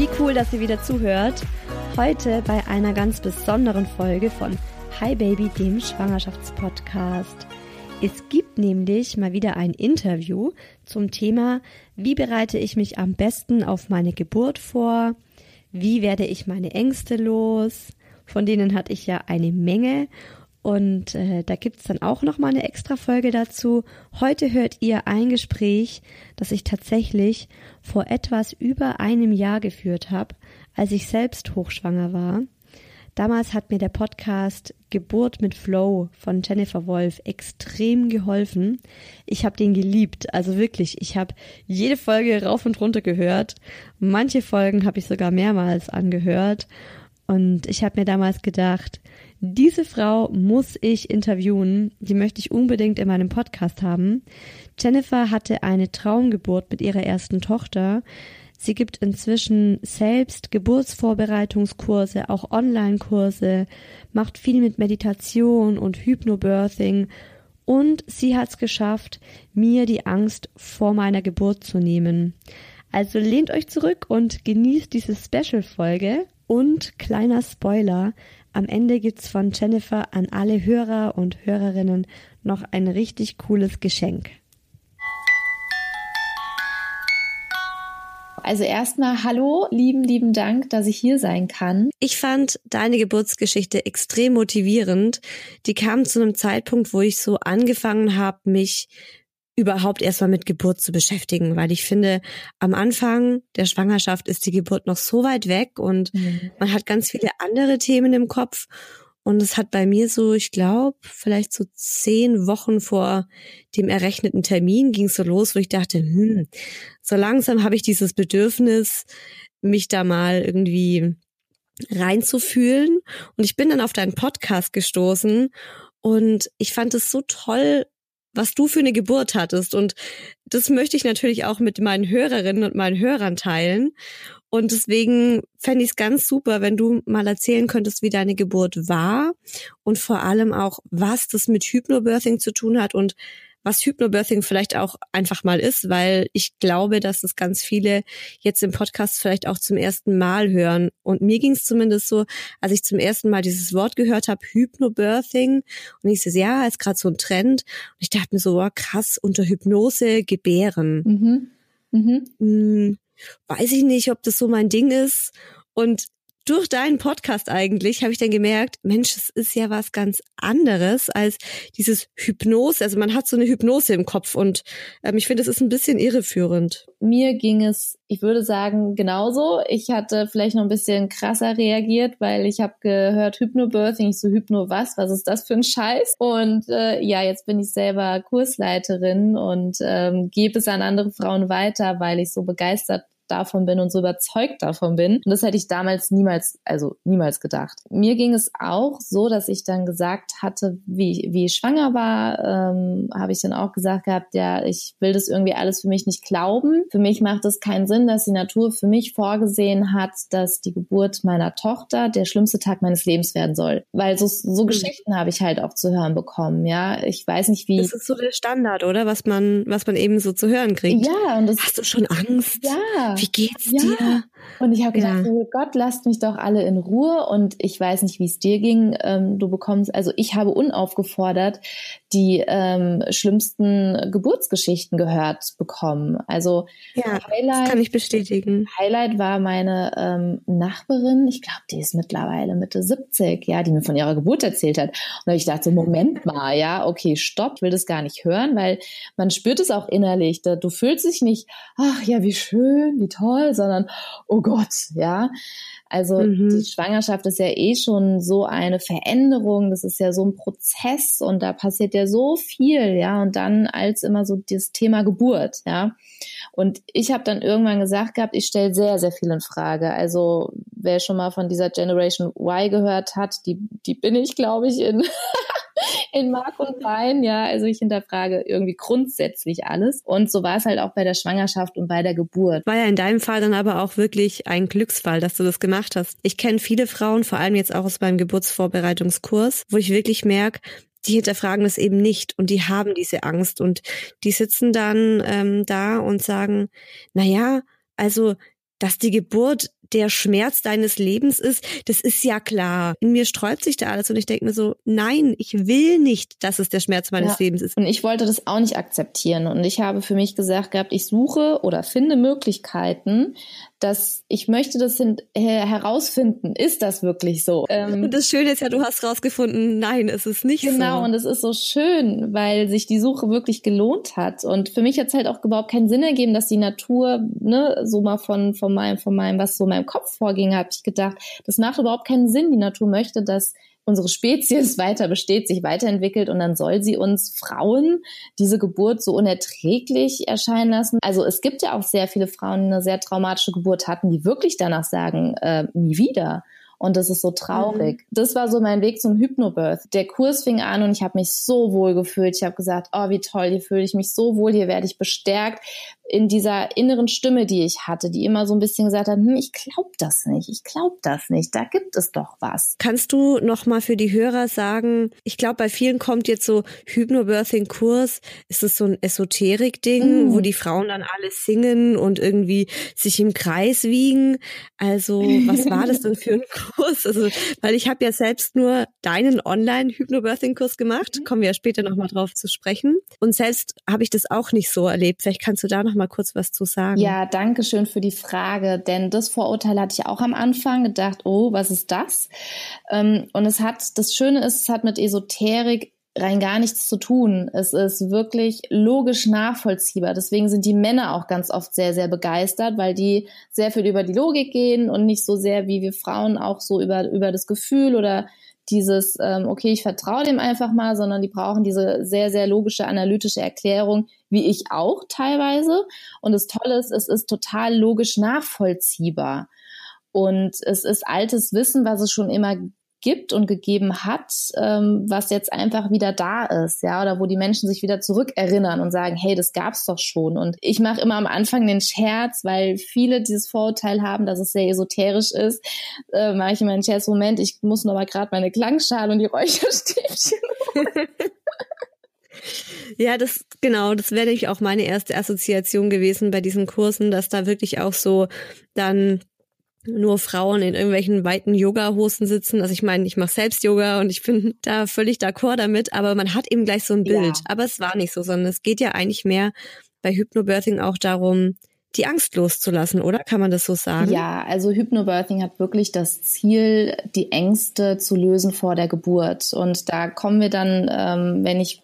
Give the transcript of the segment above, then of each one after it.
Wie cool, dass ihr wieder zuhört. Heute bei einer ganz besonderen Folge von Hi Baby, dem Schwangerschaftspodcast. Es gibt nämlich mal wieder ein Interview zum Thema, wie bereite ich mich am besten auf meine Geburt vor? Wie werde ich meine Ängste los? Von denen hatte ich ja eine Menge und äh, da gibt's dann auch noch mal eine extra Folge dazu. Heute hört ihr ein Gespräch, das ich tatsächlich vor etwas über einem Jahr geführt habe, als ich selbst hochschwanger war. Damals hat mir der Podcast Geburt mit Flow von Jennifer Wolf extrem geholfen. Ich habe den geliebt, also wirklich. Ich habe jede Folge rauf und runter gehört. Manche Folgen habe ich sogar mehrmals angehört. Und ich habe mir damals gedacht, diese Frau muss ich interviewen. Die möchte ich unbedingt in meinem Podcast haben. Jennifer hatte eine Traumgeburt mit ihrer ersten Tochter. Sie gibt inzwischen selbst Geburtsvorbereitungskurse, auch Online-Kurse, macht viel mit Meditation und Hypnobirthing und sie hat es geschafft, mir die Angst vor meiner Geburt zu nehmen. Also lehnt euch zurück und genießt diese Special-Folge. Und kleiner Spoiler, am Ende gibt's von Jennifer an alle Hörer und Hörerinnen noch ein richtig cooles Geschenk. Also erstmal hallo, lieben, lieben Dank, dass ich hier sein kann. Ich fand deine Geburtsgeschichte extrem motivierend. Die kam zu einem Zeitpunkt, wo ich so angefangen habe, mich überhaupt erstmal mit Geburt zu beschäftigen, weil ich finde, am Anfang der Schwangerschaft ist die Geburt noch so weit weg und mhm. man hat ganz viele andere Themen im Kopf. Und es hat bei mir so, ich glaube, vielleicht so zehn Wochen vor dem errechneten Termin ging es so los, wo ich dachte, hm, so langsam habe ich dieses Bedürfnis, mich da mal irgendwie reinzufühlen. Und ich bin dann auf deinen Podcast gestoßen und ich fand es so toll, was du für eine Geburt hattest. Und das möchte ich natürlich auch mit meinen Hörerinnen und meinen Hörern teilen. Und deswegen fände ich es ganz super, wenn du mal erzählen könntest, wie deine Geburt war und vor allem auch, was das mit Hypnobirthing zu tun hat und was Hypnobirthing vielleicht auch einfach mal ist, weil ich glaube, dass es ganz viele jetzt im Podcast vielleicht auch zum ersten Mal hören. Und mir ging es zumindest so, als ich zum ersten Mal dieses Wort gehört habe, Hypnobirthing, und ich so, ja, ist gerade so ein Trend. Und ich dachte mir so, oh, krass, unter Hypnose gebären. Mhm. Mhm. Hm, weiß ich nicht, ob das so mein Ding ist. Und durch deinen Podcast eigentlich habe ich dann gemerkt, Mensch, es ist ja was ganz anderes als dieses Hypnose. Also man hat so eine Hypnose im Kopf und ähm, ich finde, es ist ein bisschen irreführend. Mir ging es, ich würde sagen, genauso. Ich hatte vielleicht noch ein bisschen krasser reagiert, weil ich habe gehört Hypnobirthing, ich so Hypno was, was ist das für ein Scheiß? Und äh, ja, jetzt bin ich selber Kursleiterin und ähm, gebe es an andere Frauen weiter, weil ich so begeistert davon bin und so überzeugt davon bin. Und das hätte ich damals niemals, also niemals gedacht. Mir ging es auch so, dass ich dann gesagt hatte, wie, wie ich schwanger war, ähm, habe ich dann auch gesagt gehabt, ja, ich will das irgendwie alles für mich nicht glauben. Für mich macht es keinen Sinn, dass die Natur für mich vorgesehen hat, dass die Geburt meiner Tochter der schlimmste Tag meines Lebens werden soll. Weil so, so mhm. Geschichten habe ich halt auch zu hören bekommen, ja. Ich weiß nicht, wie. Das ist so der Standard, oder? Was man, was man eben so zu hören kriegt. Ja, und das. Hast du schon Angst? Ja. Wie geht's ja. dir? Und ich habe gedacht, ja. oh Gott, lasst mich doch alle in Ruhe. Und ich weiß nicht, wie es dir ging. Ähm, du bekommst, also ich habe unaufgefordert die ähm, schlimmsten Geburtsgeschichten gehört bekommen. Also ja, Highlight, das kann ich bestätigen. Highlight war meine ähm, Nachbarin, ich glaube, die ist mittlerweile Mitte 70, ja, die mir von ihrer Geburt erzählt hat. Und ich dachte, Moment mal, ja, okay, stopp, ich will das gar nicht hören, weil man spürt es auch innerlich. Da, du fühlst dich nicht, ach ja, wie schön, wie toll, sondern oh Gott, ja. Also mhm. die Schwangerschaft ist ja eh schon so eine Veränderung, das ist ja so ein Prozess und da passiert ja so viel, ja, und dann als immer so das Thema Geburt, ja. Und ich habe dann irgendwann gesagt gehabt, ich stelle sehr, sehr viel in Frage. Also wer schon mal von dieser Generation Y gehört hat, die, die bin ich, glaube ich, in in Mark und Bein. Ja, also ich hinterfrage irgendwie grundsätzlich alles. Und so war es halt auch bei der Schwangerschaft und bei der Geburt. War ja in deinem Fall dann aber auch wirklich ein Glücksfall, dass du das gemacht hast. Ich kenne viele Frauen, vor allem jetzt auch aus meinem Geburtsvorbereitungskurs, wo ich wirklich merke, die hinterfragen das eben nicht und die haben diese Angst und die sitzen dann ähm, da und sagen, na ja, also dass die Geburt der Schmerz deines Lebens ist, das ist ja klar. In mir sträubt sich da alles und ich denke mir so, nein, ich will nicht, dass es der Schmerz meines ja. Lebens ist. Und ich wollte das auch nicht akzeptieren und ich habe für mich gesagt gehabt, ich suche oder finde Möglichkeiten, dass ich möchte das hin, herausfinden, ist das wirklich so? Ähm, und das Schöne ist ja, du hast rausgefunden, nein, es ist nicht genau, so. Genau, und es ist so schön, weil sich die Suche wirklich gelohnt hat. Und für mich hat es halt auch überhaupt keinen Sinn ergeben, dass die Natur, ne, so mal von, von meinem, von meinem, was so in meinem Kopf vorging, habe ich gedacht, das macht überhaupt keinen Sinn. Die Natur möchte, dass unsere Spezies weiter besteht, sich weiterentwickelt und dann soll sie uns Frauen diese Geburt so unerträglich erscheinen lassen. Also es gibt ja auch sehr viele Frauen, die eine sehr traumatische Geburt hatten, die wirklich danach sagen, äh, nie wieder. Und das ist so traurig. Mhm. Das war so mein Weg zum Hypnobirth. Der Kurs fing an und ich habe mich so wohl gefühlt. Ich habe gesagt, oh, wie toll, hier fühle ich mich so wohl, hier werde ich bestärkt in dieser inneren Stimme, die ich hatte, die immer so ein bisschen gesagt hat, hm, ich glaube das nicht, ich glaube das nicht, da gibt es doch was. Kannst du noch mal für die Hörer sagen, ich glaube, bei vielen kommt jetzt so Hypnobirthing-Kurs, ist es so ein Esoterik-Ding, mm. wo die Frauen dann alles singen und irgendwie sich im Kreis wiegen. Also was war das denn für ein Kurs? Also, weil ich habe ja selbst nur deinen Online-Hypnobirthing-Kurs gemacht, mhm. kommen wir ja später noch mal drauf zu sprechen. Und selbst habe ich das auch nicht so erlebt. Vielleicht kannst du da noch mal kurz was zu sagen. Ja, danke schön für die Frage, denn das Vorurteil hatte ich auch am Anfang gedacht, oh, was ist das? Ähm, und es hat, das Schöne ist, es hat mit Esoterik rein gar nichts zu tun. Es ist wirklich logisch nachvollziehbar. Deswegen sind die Männer auch ganz oft sehr, sehr begeistert, weil die sehr viel über die Logik gehen und nicht so sehr wie wir Frauen auch so über, über das Gefühl oder dieses, ähm, okay, ich vertraue dem einfach mal, sondern die brauchen diese sehr, sehr logische, analytische Erklärung, wie ich auch teilweise. Und das Tolle ist, es ist total logisch nachvollziehbar. Und es ist altes Wissen, was es schon immer gibt und gegeben hat, ähm, was jetzt einfach wieder da ist, ja, oder wo die Menschen sich wieder zurückerinnern und sagen, hey, das gab's doch schon. Und ich mache immer am Anfang den Scherz, weil viele dieses Vorurteil haben, dass es sehr esoterisch ist, äh, mache ich immer einen Scherz, Moment, ich muss noch mal gerade meine Klangschale und die Räucherstäbchen Ja, das genau, das wäre nämlich auch meine erste Assoziation gewesen bei diesen Kursen, dass da wirklich auch so dann nur Frauen in irgendwelchen weiten Yoga-Hosen sitzen. Also ich meine, ich mache selbst Yoga und ich bin da völlig d'accord damit, aber man hat eben gleich so ein Bild. Ja. Aber es war nicht so, sondern es geht ja eigentlich mehr bei Hypnobirthing auch darum, die Angst loszulassen, oder? Kann man das so sagen? Ja, also Hypnobirthing hat wirklich das Ziel, die Ängste zu lösen vor der Geburt. Und da kommen wir dann, ähm, wenn ich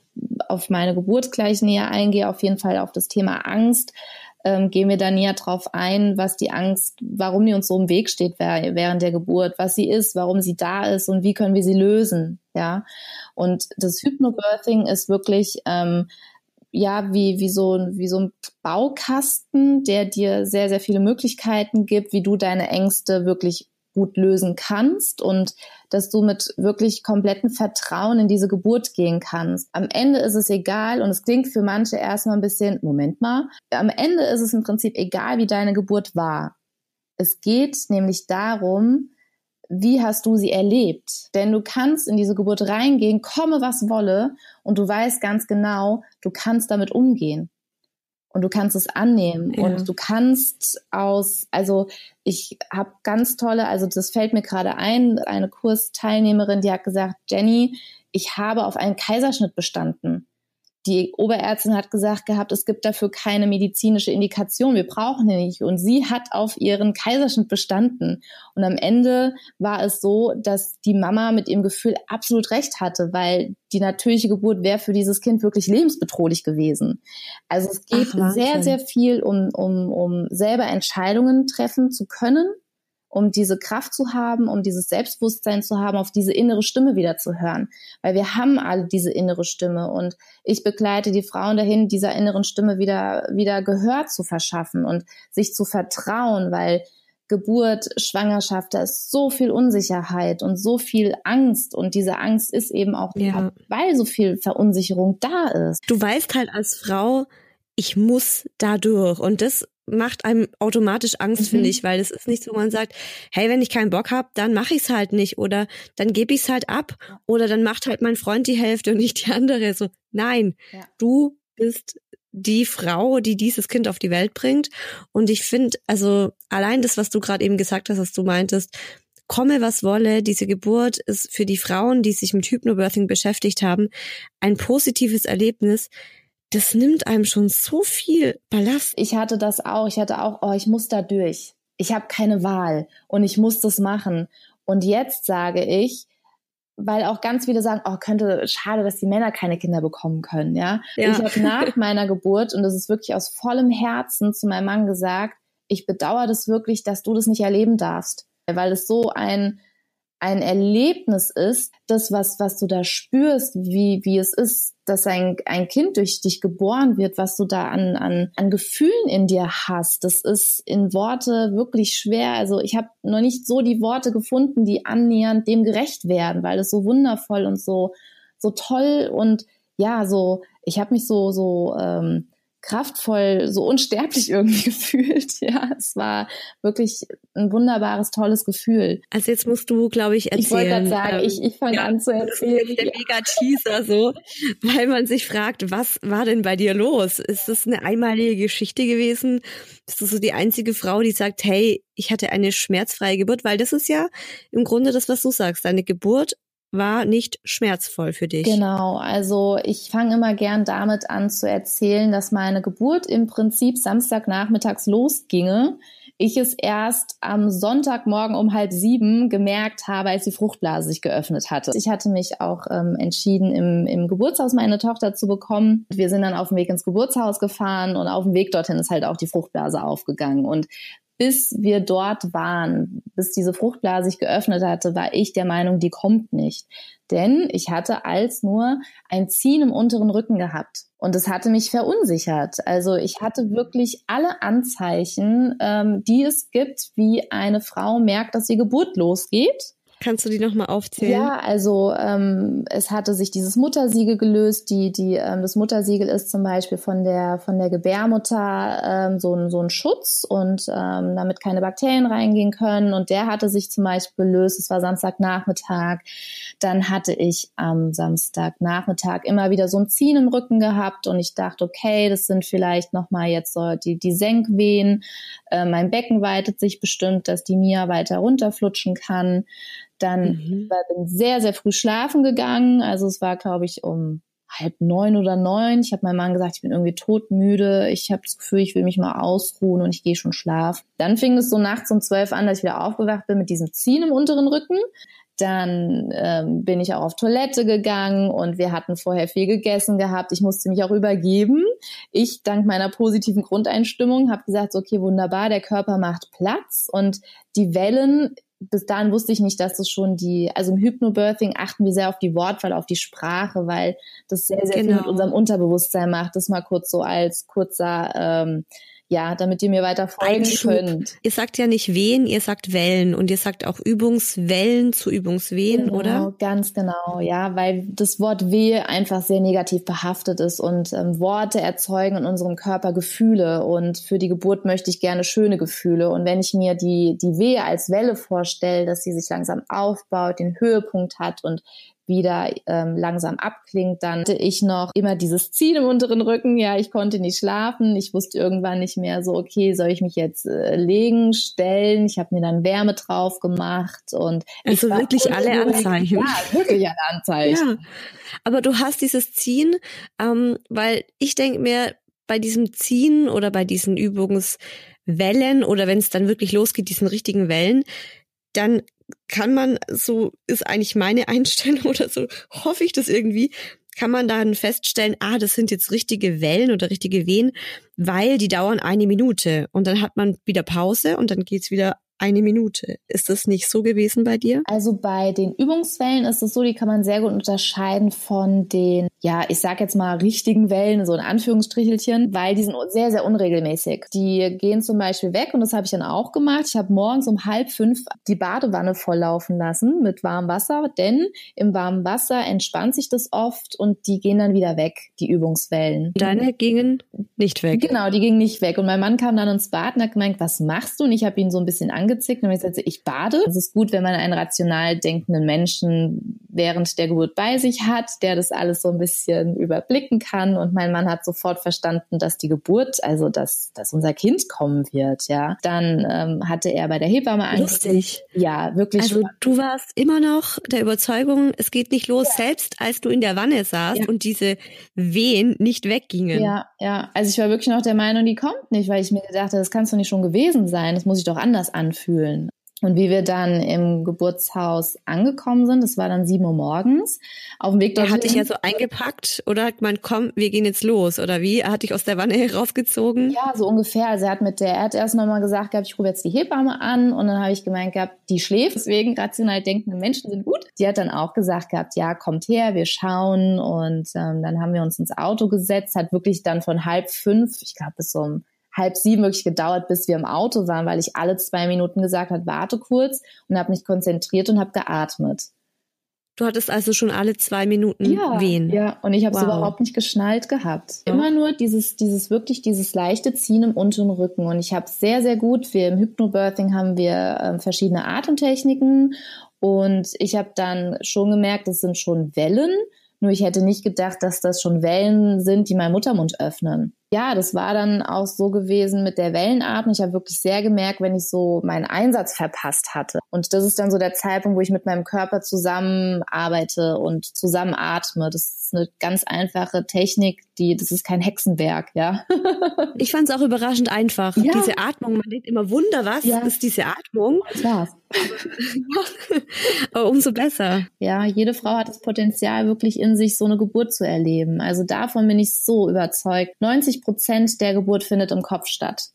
auf meine Geburt gleich näher eingehe, auf jeden Fall auf das Thema Angst ähm, gehen wir da näher drauf ein, was die Angst, warum die uns so im Weg steht während der Geburt, was sie ist, warum sie da ist und wie können wir sie lösen. Ja, und das Hypnobirthing ist wirklich ähm, ja, wie, wie, so, wie so ein Baukasten, der dir sehr, sehr viele Möglichkeiten gibt, wie du deine Ängste wirklich gut lösen kannst und dass du mit wirklich komplettem Vertrauen in diese Geburt gehen kannst. Am Ende ist es egal und es klingt für manche erstmal ein bisschen, Moment mal, am Ende ist es im Prinzip egal, wie deine Geburt war. Es geht nämlich darum, wie hast du sie erlebt? Denn du kannst in diese Geburt reingehen, komme was wolle, und du weißt ganz genau, du kannst damit umgehen und du kannst es annehmen ja. und du kannst aus, also ich habe ganz tolle, also das fällt mir gerade ein, eine Kursteilnehmerin, die hat gesagt, Jenny, ich habe auf einen Kaiserschnitt bestanden die Oberärztin hat gesagt gehabt, es gibt dafür keine medizinische Indikation, wir brauchen die nicht. Und sie hat auf ihren Kaiserschnitt bestanden. Und am Ende war es so, dass die Mama mit ihrem Gefühl absolut recht hatte, weil die natürliche Geburt wäre für dieses Kind wirklich lebensbedrohlich gewesen. Also es geht Ach, sehr, sehr viel um, um, um selber Entscheidungen treffen zu können um diese Kraft zu haben, um dieses Selbstbewusstsein zu haben, auf diese innere Stimme wieder zu hören. Weil wir haben alle diese innere Stimme und ich begleite die Frauen dahin, dieser inneren Stimme wieder, wieder Gehör zu verschaffen und sich zu vertrauen, weil Geburt, Schwangerschaft, da ist so viel Unsicherheit und so viel Angst und diese Angst ist eben auch, ja. weil so viel Verunsicherung da ist. Du weißt halt als Frau, ich muss da durch und das macht einem automatisch Angst, mhm. finde ich, weil es ist nicht so, man sagt, hey, wenn ich keinen Bock habe, dann mache ich es halt nicht oder dann gebe ich es halt ab oder dann macht halt mein Freund die Hälfte und nicht die andere. So, nein, ja. du bist die Frau, die dieses Kind auf die Welt bringt. Und ich finde, also allein das, was du gerade eben gesagt hast, was du meintest, komme was wolle, diese Geburt ist für die Frauen, die sich mit Hypnobirthing beschäftigt haben, ein positives Erlebnis das nimmt einem schon so viel Ballast. Ich hatte das auch. Ich hatte auch, oh, ich muss da durch. Ich habe keine Wahl und ich muss das machen. Und jetzt sage ich, weil auch ganz viele sagen, oh, könnte schade, dass die Männer keine Kinder bekommen können, ja. ja. Ich habe nach meiner Geburt und das ist wirklich aus vollem Herzen zu meinem Mann gesagt, ich bedauere das wirklich, dass du das nicht erleben darfst, weil es so ein ein Erlebnis ist, das, was, was du da spürst, wie, wie es ist, dass ein, ein Kind durch dich geboren wird, was du da an, an, an Gefühlen in dir hast, das ist in Worte wirklich schwer. Also ich habe noch nicht so die Worte gefunden, die annähernd dem gerecht werden, weil es so wundervoll und so, so toll und ja, so, ich habe mich so, so, ähm, kraftvoll, so unsterblich irgendwie gefühlt. Ja, es war wirklich ein wunderbares, tolles Gefühl. Also jetzt musst du, glaube ich, erzählen. Ich wollte gerade sagen, ähm, ich, ich fange ja, an zu erzählen. Das ist der mega Teaser so, weil man sich fragt, was war denn bei dir los? Ist das eine einmalige Geschichte gewesen? Bist du so die einzige Frau, die sagt, hey, ich hatte eine schmerzfreie Geburt? Weil das ist ja im Grunde das, was du sagst. Deine Geburt war nicht schmerzvoll für dich. Genau, also ich fange immer gern damit an zu erzählen, dass meine Geburt im Prinzip Samstagnachmittags losginge. Ich es erst am Sonntagmorgen um halb sieben gemerkt habe, als die Fruchtblase sich geöffnet hatte. Ich hatte mich auch ähm, entschieden, im, im Geburtshaus meine Tochter zu bekommen. Wir sind dann auf dem Weg ins Geburtshaus gefahren und auf dem Weg dorthin ist halt auch die Fruchtblase aufgegangen. Und bis wir dort waren, bis diese Fruchtblase sich geöffnet hatte, war ich der Meinung, die kommt nicht. Denn ich hatte als nur ein Ziehen im unteren Rücken gehabt. Und es hatte mich verunsichert. Also ich hatte wirklich alle Anzeichen, ähm, die es gibt, wie eine Frau merkt, dass die Geburt losgeht. Kannst du die nochmal aufzählen? Ja, also ähm, es hatte sich dieses Muttersiegel gelöst. Die, die, ähm, das Muttersiegel ist zum Beispiel von der, von der Gebärmutter ähm, so, ein, so ein Schutz und ähm, damit keine Bakterien reingehen können. Und der hatte sich zum Beispiel gelöst. Es war Samstagnachmittag. Dann hatte ich am Samstagnachmittag immer wieder so ein Ziehen im Rücken gehabt und ich dachte, okay, das sind vielleicht nochmal jetzt so die, die Senkwehen. Äh, mein Becken weitet sich bestimmt, dass die Mia weiter runterflutschen kann. Dann mhm. bin sehr, sehr früh schlafen gegangen. Also es war, glaube ich, um halb neun oder neun. Ich habe meinem Mann gesagt, ich bin irgendwie todmüde. Ich habe das Gefühl, ich will mich mal ausruhen und ich gehe schon schlafen. Dann fing es so nachts um zwölf an, dass ich wieder aufgewacht bin mit diesem Ziehen im unteren Rücken. Dann ähm, bin ich auch auf Toilette gegangen und wir hatten vorher viel gegessen gehabt. Ich musste mich auch übergeben. Ich, dank meiner positiven Grundeinstimmung, habe gesagt, okay, wunderbar, der Körper macht Platz und die Wellen bis dahin wusste ich nicht, dass es schon die, also im Hypnobirthing achten wir sehr auf die Wortwahl, auf die Sprache, weil das sehr, sehr genau. viel mit genau. unserem Unterbewusstsein macht. Das mal kurz so als kurzer ähm, ja, damit ihr mir weiter folgen Einschub. könnt. Ihr sagt ja nicht Wehen, ihr sagt Wellen und ihr sagt auch Übungswellen zu Übungswehen, genau, oder? Ganz genau, ja, weil das Wort Wehe einfach sehr negativ behaftet ist und ähm, Worte erzeugen in unserem Körper Gefühle und für die Geburt möchte ich gerne schöne Gefühle und wenn ich mir die, die Wehe als Welle vorstelle, dass sie sich langsam aufbaut, den Höhepunkt hat und wieder ähm, langsam abklingt. Dann hatte ich noch immer dieses Ziehen im unteren Rücken. Ja, ich konnte nicht schlafen. Ich wusste irgendwann nicht mehr so, okay, soll ich mich jetzt äh, legen, stellen? Ich habe mir dann Wärme drauf gemacht und also wirklich alle Anzeichen. Ja, wirklich alle Anzeichen. Ja. Aber du hast dieses Ziehen, ähm, weil ich denke mir, bei diesem Ziehen oder bei diesen Übungswellen oder wenn es dann wirklich losgeht, diesen richtigen Wellen, dann kann man, so ist eigentlich meine Einstellung oder so, hoffe ich das irgendwie, kann man dann feststellen, ah, das sind jetzt richtige Wellen oder richtige Wehen, weil die dauern eine Minute und dann hat man wieder Pause und dann geht's wieder eine Minute. Ist das nicht so gewesen bei dir? Also bei den Übungswellen ist es so, die kann man sehr gut unterscheiden von den, ja, ich sag jetzt mal richtigen Wellen, so in Anführungsstrichelchen, weil die sind sehr, sehr unregelmäßig. Die gehen zum Beispiel weg und das habe ich dann auch gemacht. Ich habe morgens um halb fünf die Badewanne volllaufen lassen mit warmem Wasser, denn im warmen Wasser entspannt sich das oft und die gehen dann wieder weg, die Übungswellen. Deine gingen nicht weg? Genau, die gingen nicht weg. Und mein Mann kam dann ins Bad und hat gemeint, was machst du? Und ich habe ihn so ein bisschen angezickt und ich sagte, ich bade. Es ist gut, wenn man einen rational denkenden Menschen während der Geburt bei sich hat, der das alles so ein bisschen überblicken kann. Und mein Mann hat sofort verstanden, dass die Geburt, also dass, dass unser Kind kommen wird, ja. Dann ähm, hatte er bei der Hebamme Lustig. Ja, wirklich. Also spannend. du warst immer noch der Überzeugung, es geht nicht los, ja. selbst als du in der Wanne saßt ja. und diese Wehen nicht weggingen. Ja, ja. Also ich war wirklich noch der Meinung, die kommt nicht, weil ich mir gedacht habe, das kann doch nicht schon gewesen sein. Das muss ich doch anders anfühlen fühlen. Und wie wir dann im Geburtshaus angekommen sind, das war dann sieben Uhr morgens, auf dem Weg dorthin. Er hat dich ja so eingepackt oder hat man, komm, wir gehen jetzt los oder wie? Er hat dich aus der Wanne herausgezogen? Ja, so ungefähr. Also er hat mit der, er hat erst nochmal gesagt gehabt, ich rufe jetzt die Hebamme an und dann habe ich gemeint gehabt, die schläft, deswegen rational denkende Menschen sind gut. Die hat dann auch gesagt gehabt, ja, kommt her, wir schauen und ähm, dann haben wir uns ins Auto gesetzt, hat wirklich dann von halb fünf, ich glaube bis um halb sieben wirklich gedauert, bis wir im Auto waren, weil ich alle zwei Minuten gesagt habe, warte kurz und habe mich konzentriert und habe geatmet. Du hattest also schon alle zwei Minuten ja, wehen. Ja, und ich habe es wow. überhaupt nicht geschnallt gehabt. Ja. Immer nur dieses, dieses wirklich dieses leichte Ziehen im unteren Rücken. Und ich habe sehr, sehr gut. Wir im Hypnobirthing haben wir äh, verschiedene Atemtechniken und ich habe dann schon gemerkt, das sind schon Wellen. Nur ich hätte nicht gedacht, dass das schon Wellen sind, die meinen Muttermund öffnen ja, das war dann auch so gewesen mit der Wellenatmung. Ich habe wirklich sehr gemerkt, wenn ich so meinen Einsatz verpasst hatte. Und das ist dann so der Zeitpunkt, wo ich mit meinem Körper zusammenarbeite und zusammenatme. Das ist eine ganz einfache Technik, die, das ist kein Hexenwerk, ja. ich fand es auch überraschend einfach. Ja. Diese Atmung, man denkt immer, Wunder, was ja. ist diese Atmung? Das war's. Aber umso besser. Ja, jede Frau hat das Potenzial, wirklich in sich so eine Geburt zu erleben. Also davon bin ich so überzeugt. 90 Prozent der Geburt findet im Kopf statt.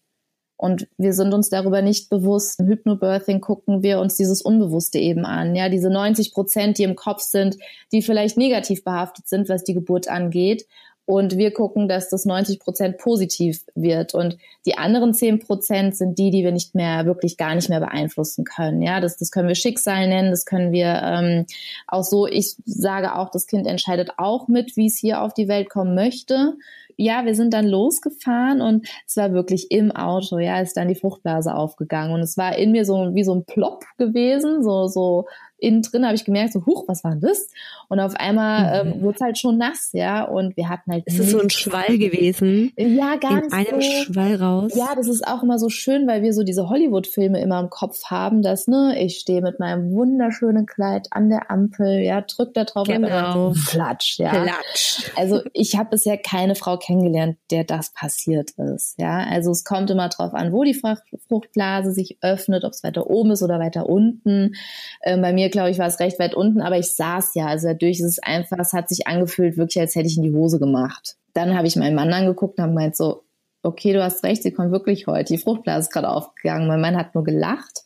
Und wir sind uns darüber nicht bewusst. Im Hypnobirthing gucken wir uns dieses Unbewusste eben an. Ja, diese 90 Prozent, die im Kopf sind, die vielleicht negativ behaftet sind, was die Geburt angeht. Und wir gucken, dass das 90 Prozent positiv wird. Und die anderen 10 Prozent sind die, die wir nicht mehr, wirklich gar nicht mehr beeinflussen können. Ja, das, das können wir Schicksal nennen, das können wir ähm, auch so, ich sage auch, das Kind entscheidet auch mit, wie es hier auf die Welt kommen möchte ja, wir sind dann losgefahren und es war wirklich im Auto, ja, ist dann die Fruchtblase aufgegangen und es war in mir so wie so ein Plop gewesen, so, so innen drin habe ich gemerkt, so, huch, was war denn das? Und auf einmal mhm. ähm, wurde es halt schon nass, ja. Und wir hatten halt. Ist es so ein Schwall gewesen? Ja, gar In einem so. Schwall raus. Ja, das ist auch immer so schön, weil wir so diese Hollywood-Filme immer im Kopf haben, dass, ne, ich stehe mit meinem wunderschönen Kleid an der Ampel, ja, drück da drauf genau. und flatsch, ja. Flatsch. Also ich habe bisher keine Frau kennengelernt, der das passiert ist, ja. Also es kommt immer drauf an, wo die Fruchtblase sich öffnet, ob es weiter oben ist oder weiter unten. Ähm, bei mir, glaube ich, war es recht weit unten, aber ich saß ja, also dadurch ist es einfach, es hat sich angefühlt, wirklich, als hätte ich in die Hose gemacht. Dann habe ich meinen Mann angeguckt und habe gemeint so, okay, du hast recht, sie kommt wirklich heute. Die Fruchtblase ist gerade aufgegangen. Mein Mann hat nur gelacht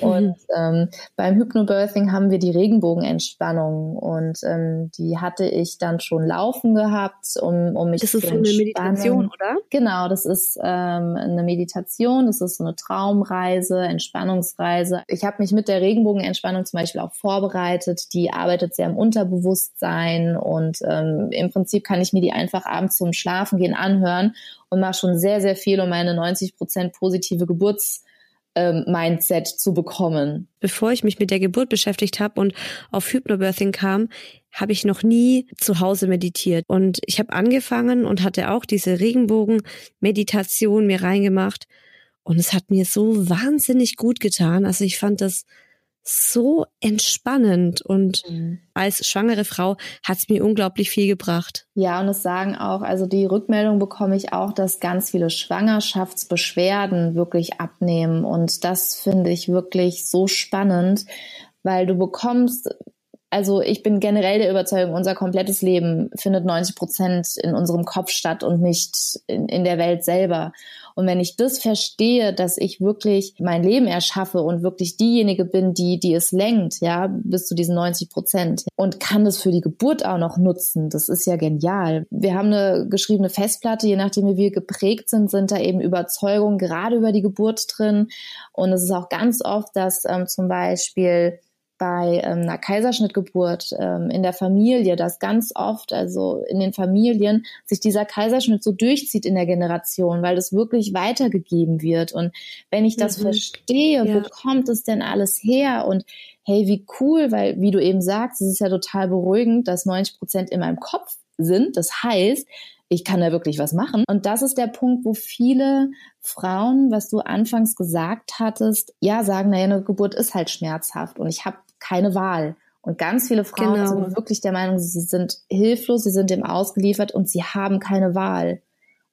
und mhm. ähm, beim Hypnobirthing haben wir die Regenbogenentspannung und ähm, die hatte ich dann schon laufen gehabt, um, um mich das zu entspannen. Das ist so eine Meditation, oder? Genau, das ist ähm, eine Meditation, das ist so eine Traumreise, Entspannungsreise. Ich habe mich mit der Regenbogenentspannung zum Beispiel auch vorbereitet. Die arbeitet sehr im Unterbewusstsein und ähm, im Prinzip kann ich mir die einfach abends zum Schlafen gehen anhören und mache schon sehr, sehr viel, um meine 90 Prozent positive Geburts ähm, Mindset zu bekommen. Bevor ich mich mit der Geburt beschäftigt habe und auf Hypnobirthing kam, habe ich noch nie zu Hause meditiert. Und ich habe angefangen und hatte auch diese Regenbogen-Meditation mir reingemacht. Und es hat mir so wahnsinnig gut getan. Also ich fand das so entspannend und mhm. als schwangere Frau hat es mir unglaublich viel gebracht. Ja, und es sagen auch, also die Rückmeldung bekomme ich auch, dass ganz viele Schwangerschaftsbeschwerden wirklich abnehmen und das finde ich wirklich so spannend, weil du bekommst also ich bin generell der Überzeugung, unser komplettes Leben findet 90 Prozent in unserem Kopf statt und nicht in, in der Welt selber. Und wenn ich das verstehe, dass ich wirklich mein Leben erschaffe und wirklich diejenige bin, die, die es lenkt, ja, bis zu diesen 90 Prozent und kann das für die Geburt auch noch nutzen, das ist ja genial. Wir haben eine geschriebene Festplatte, je nachdem wie wir geprägt sind, sind da eben Überzeugungen gerade über die Geburt drin. Und es ist auch ganz oft, dass ähm, zum Beispiel bei ähm, einer Kaiserschnittgeburt ähm, in der Familie, dass ganz oft, also in den Familien, sich dieser Kaiserschnitt so durchzieht in der Generation, weil das wirklich weitergegeben wird. Und wenn ich das mhm. verstehe, ja. wo kommt es denn alles her? Und hey, wie cool, weil, wie du eben sagst, es ist ja total beruhigend, dass 90 Prozent in meinem Kopf sind. Das heißt, ich kann da wirklich was machen. Und das ist der Punkt, wo viele Frauen, was du anfangs gesagt hattest, ja, sagen, naja, eine Geburt ist halt schmerzhaft und ich habe keine Wahl. Und ganz viele Frauen genau. sind wirklich der Meinung, sie sind hilflos, sie sind dem ausgeliefert und sie haben keine Wahl.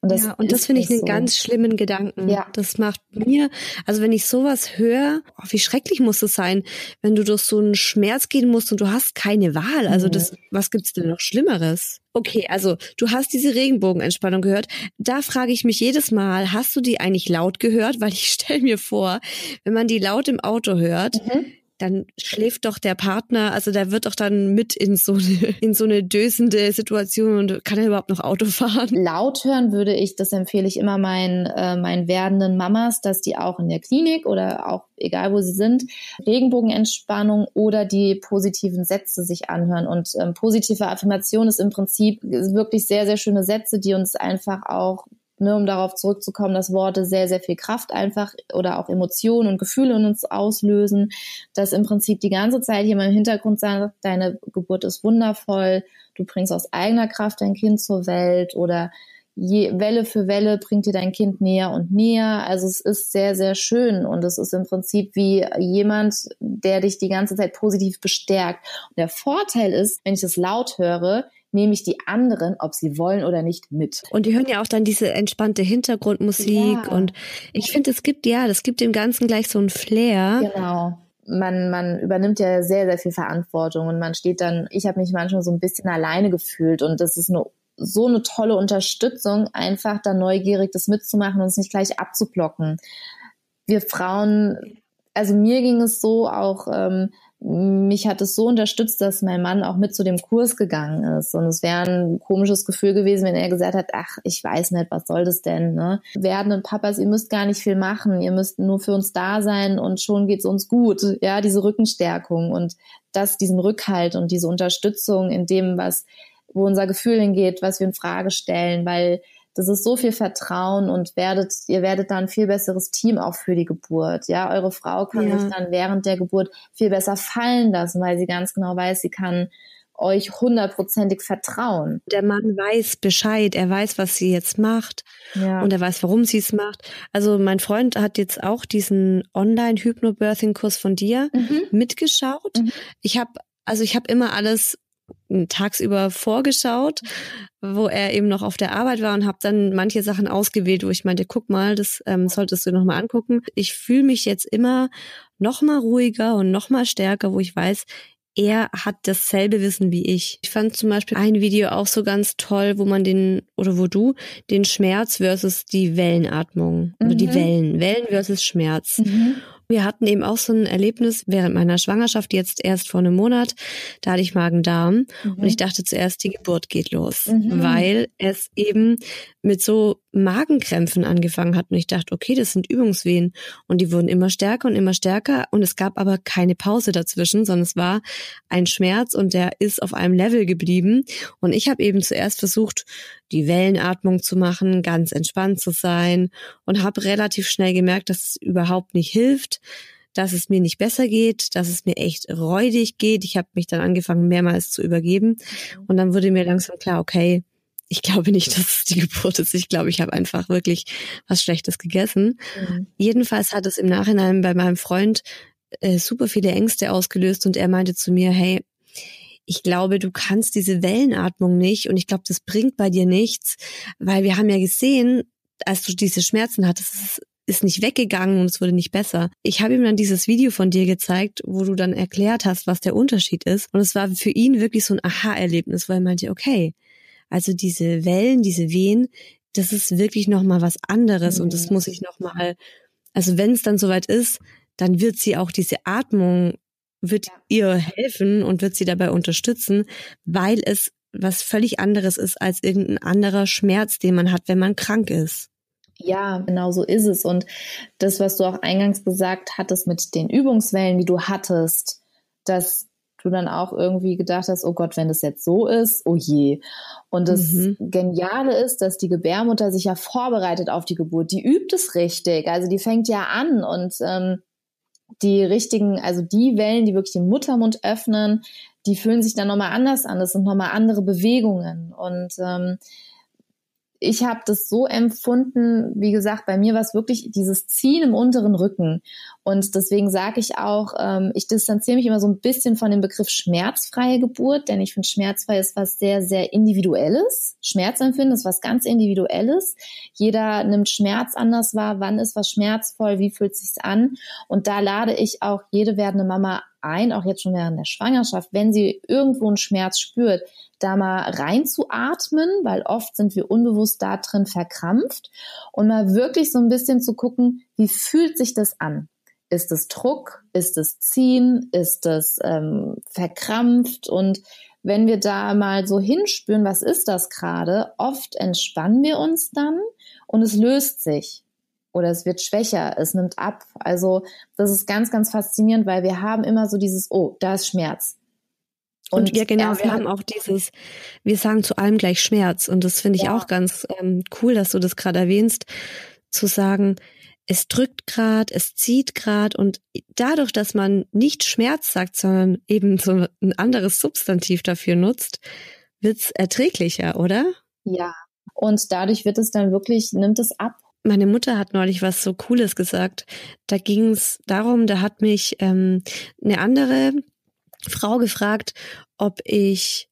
Und das, ja, und das finde ich einen so. ganz schlimmen Gedanken. Ja. Das macht mir, also wenn ich sowas höre, oh, wie schrecklich muss es sein, wenn du durch so einen Schmerz gehen musst und du hast keine Wahl. Also das, mhm. was gibt's denn noch Schlimmeres? Okay, also du hast diese Regenbogenentspannung gehört. Da frage ich mich jedes Mal, hast du die eigentlich laut gehört? Weil ich stelle mir vor, wenn man die laut im Auto hört, mhm dann schläft doch der Partner, also der wird doch dann mit in so eine, in so eine dösende Situation und kann er überhaupt noch Auto fahren? Laut hören würde ich, das empfehle ich immer meinen, äh, meinen werdenden Mamas, dass die auch in der Klinik oder auch egal wo sie sind, Regenbogenentspannung oder die positiven Sätze sich anhören. Und ähm, positive Affirmation ist im Prinzip wirklich sehr, sehr schöne Sätze, die uns einfach auch ne, um darauf zurückzukommen, dass Worte sehr, sehr viel Kraft einfach oder auch Emotionen und Gefühle in uns auslösen, dass im Prinzip die ganze Zeit jemand im Hintergrund sagt, deine Geburt ist wundervoll, du bringst aus eigener Kraft dein Kind zur Welt oder je, Welle für Welle bringt dir dein Kind näher und näher. Also es ist sehr, sehr schön und es ist im Prinzip wie jemand, der dich die ganze Zeit positiv bestärkt. Und der Vorteil ist, wenn ich das laut höre, nehme ich die anderen, ob sie wollen oder nicht, mit. Und die hören ja auch dann diese entspannte Hintergrundmusik ja. und ich finde, es gibt ja, das gibt dem Ganzen gleich so ein Flair. Genau man, man übernimmt ja sehr, sehr viel Verantwortung und man steht dann, ich habe mich manchmal so ein bisschen alleine gefühlt und das ist eine, so eine tolle Unterstützung, einfach da neugierig das mitzumachen und es nicht gleich abzublocken. Wir Frauen, also mir ging es so auch, ähm, mich hat es so unterstützt, dass mein Mann auch mit zu dem Kurs gegangen ist. Und es wäre ein komisches Gefühl gewesen, wenn er gesagt hat, ach, ich weiß nicht, was soll das denn? Ne? Werdenden Papas, ihr müsst gar nicht viel machen, ihr müsst nur für uns da sein und schon geht's uns gut. Ja, diese Rückenstärkung und das, diesen Rückhalt und diese Unterstützung in dem, was, wo unser Gefühl hingeht, was wir in Frage stellen, weil das ist so viel Vertrauen und werdet, ihr werdet dann ein viel besseres Team auch für die Geburt. Ja, eure Frau kann ja. sich dann während der Geburt viel besser fallen lassen, weil sie ganz genau weiß, sie kann euch hundertprozentig vertrauen. Der Mann weiß Bescheid, er weiß, was sie jetzt macht ja. und er weiß, warum sie es macht. Also mein Freund hat jetzt auch diesen Online-Hypnobirthing-Kurs von dir mhm. mitgeschaut. Mhm. Ich habe also ich habe immer alles tagsüber vorgeschaut, wo er eben noch auf der Arbeit war und habe dann manche Sachen ausgewählt, wo ich meinte, guck mal, das ähm, solltest du noch mal angucken. Ich fühle mich jetzt immer noch mal ruhiger und noch mal stärker, wo ich weiß, er hat dasselbe Wissen wie ich. Ich fand zum Beispiel ein Video auch so ganz toll, wo man den, oder wo du, den Schmerz versus die Wellenatmung, mhm. oder die. Wellen, Wellen versus Schmerz. Mhm. Wir hatten eben auch so ein Erlebnis während meiner Schwangerschaft, jetzt erst vor einem Monat. Da hatte ich Magen-Darm mhm. und ich dachte zuerst, die Geburt geht los, mhm. weil es eben mit so Magenkrämpfen angefangen hat. Und ich dachte, okay, das sind Übungswehen. Und die wurden immer stärker und immer stärker. Und es gab aber keine Pause dazwischen, sondern es war ein Schmerz und der ist auf einem Level geblieben. Und ich habe eben zuerst versucht, die Wellenatmung zu machen, ganz entspannt zu sein und habe relativ schnell gemerkt, dass es überhaupt nicht hilft dass es mir nicht besser geht, dass es mir echt räudig geht. Ich habe mich dann angefangen, mehrmals zu übergeben. Und dann wurde mir langsam klar, okay, ich glaube nicht, dass es die Geburt ist. Ich glaube, ich habe einfach wirklich was Schlechtes gegessen. Mhm. Jedenfalls hat es im Nachhinein bei meinem Freund äh, super viele Ängste ausgelöst und er meinte zu mir, hey, ich glaube, du kannst diese Wellenatmung nicht und ich glaube, das bringt bei dir nichts, weil wir haben ja gesehen, als du diese Schmerzen hattest, es ist nicht weggegangen und es wurde nicht besser. Ich habe ihm dann dieses Video von dir gezeigt, wo du dann erklärt hast, was der Unterschied ist. Und es war für ihn wirklich so ein Aha-Erlebnis, weil er meinte, okay, also diese Wellen, diese Wehen, das ist wirklich nochmal was anderes mhm. und das mhm. muss ich nochmal, also wenn es dann soweit ist, dann wird sie auch diese Atmung wird ihr helfen und wird sie dabei unterstützen, weil es was völlig anderes ist als irgendein anderer Schmerz, den man hat, wenn man krank ist. Ja, genau so ist es. Und das, was du auch eingangs gesagt hattest mit den Übungswellen, die du hattest, dass du dann auch irgendwie gedacht hast, oh Gott, wenn das jetzt so ist, oh je. Und das mhm. Geniale ist, dass die Gebärmutter sich ja vorbereitet auf die Geburt. Die übt es richtig. Also die fängt ja an und ähm, die richtigen, also die Wellen, die wirklich den Muttermund öffnen, die fühlen sich dann nochmal anders an. Das sind nochmal andere Bewegungen. Und ähm, ich habe das so empfunden, wie gesagt, bei mir war es wirklich dieses Ziehen im unteren Rücken. Und deswegen sage ich auch, ähm, ich distanziere mich immer so ein bisschen von dem Begriff schmerzfreie Geburt, denn ich finde, schmerzfrei ist was sehr, sehr Individuelles. Schmerzempfinden ist was ganz Individuelles. Jeder nimmt Schmerz anders wahr. Wann ist was schmerzvoll? Wie fühlt sich's an? Und da lade ich auch jede werdende Mama ein, auch jetzt schon während der Schwangerschaft, wenn sie irgendwo einen Schmerz spürt, da mal reinzuatmen, weil oft sind wir unbewusst da drin verkrampft und mal wirklich so ein bisschen zu gucken, wie fühlt sich das an? Ist es Druck? Ist es Ziehen? Ist es ähm, verkrampft? Und wenn wir da mal so hinspüren, was ist das gerade? Oft entspannen wir uns dann und es löst sich oder es wird schwächer, es nimmt ab. Also das ist ganz, ganz faszinierend, weil wir haben immer so dieses, oh, da ist Schmerz. Und, und ja, genau, wir haben auch dieses, wir sagen zu allem gleich Schmerz. Und das finde ich ja. auch ganz ähm, cool, dass du das gerade erwähnst, zu sagen, es drückt gerade, es zieht gerade und dadurch, dass man nicht Schmerz sagt, sondern eben so ein anderes Substantiv dafür nutzt, wird's erträglicher, oder? Ja. Und dadurch wird es dann wirklich, nimmt es ab. Meine Mutter hat neulich was so Cooles gesagt. Da ging es darum, da hat mich ähm, eine andere Frau gefragt, ob ich